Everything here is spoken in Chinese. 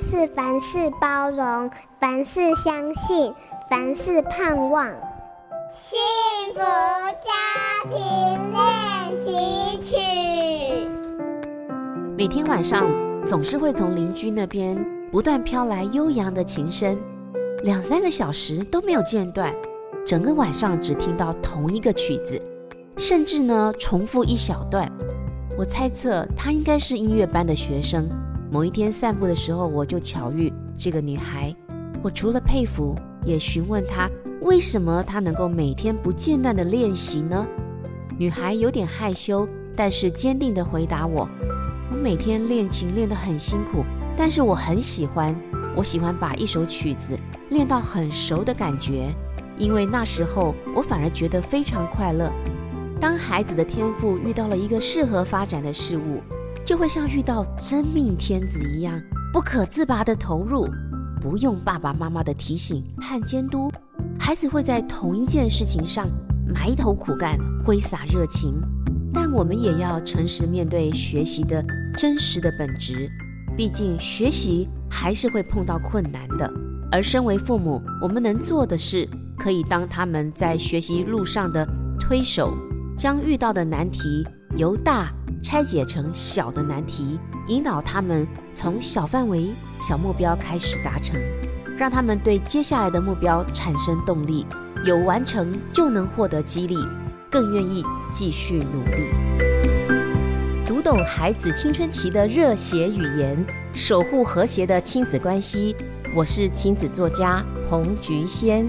是凡事包容，凡事相信，凡事盼望。幸福家庭练习曲。每天晚上总是会从邻居那边不断飘来悠扬的琴声，两三个小时都没有间断，整个晚上只听到同一个曲子，甚至呢重复一小段。我猜测他应该是音乐班的学生。某一天散步的时候，我就巧遇这个女孩。我除了佩服，也询问她为什么她能够每天不间断地练习呢？女孩有点害羞，但是坚定地回答我：“我每天练琴练得很辛苦，但是我很喜欢。我喜欢把一首曲子练到很熟的感觉，因为那时候我反而觉得非常快乐。当孩子的天赋遇到了一个适合发展的事物。”就会像遇到真命天子一样，不可自拔的投入，不用爸爸妈妈的提醒和监督，孩子会在同一件事情上埋头苦干，挥洒热情。但我们也要诚实面对学习的真实的本质，毕竟学习还是会碰到困难的。而身为父母，我们能做的是，可以当他们在学习路上的推手，将遇到的难题由大。拆解成小的难题，引导他们从小范围、小目标开始达成，让他们对接下来的目标产生动力，有完成就能获得激励，更愿意继续努力。读懂孩子青春期的热血语言，守护和谐的亲子关系。我是亲子作家彭菊仙。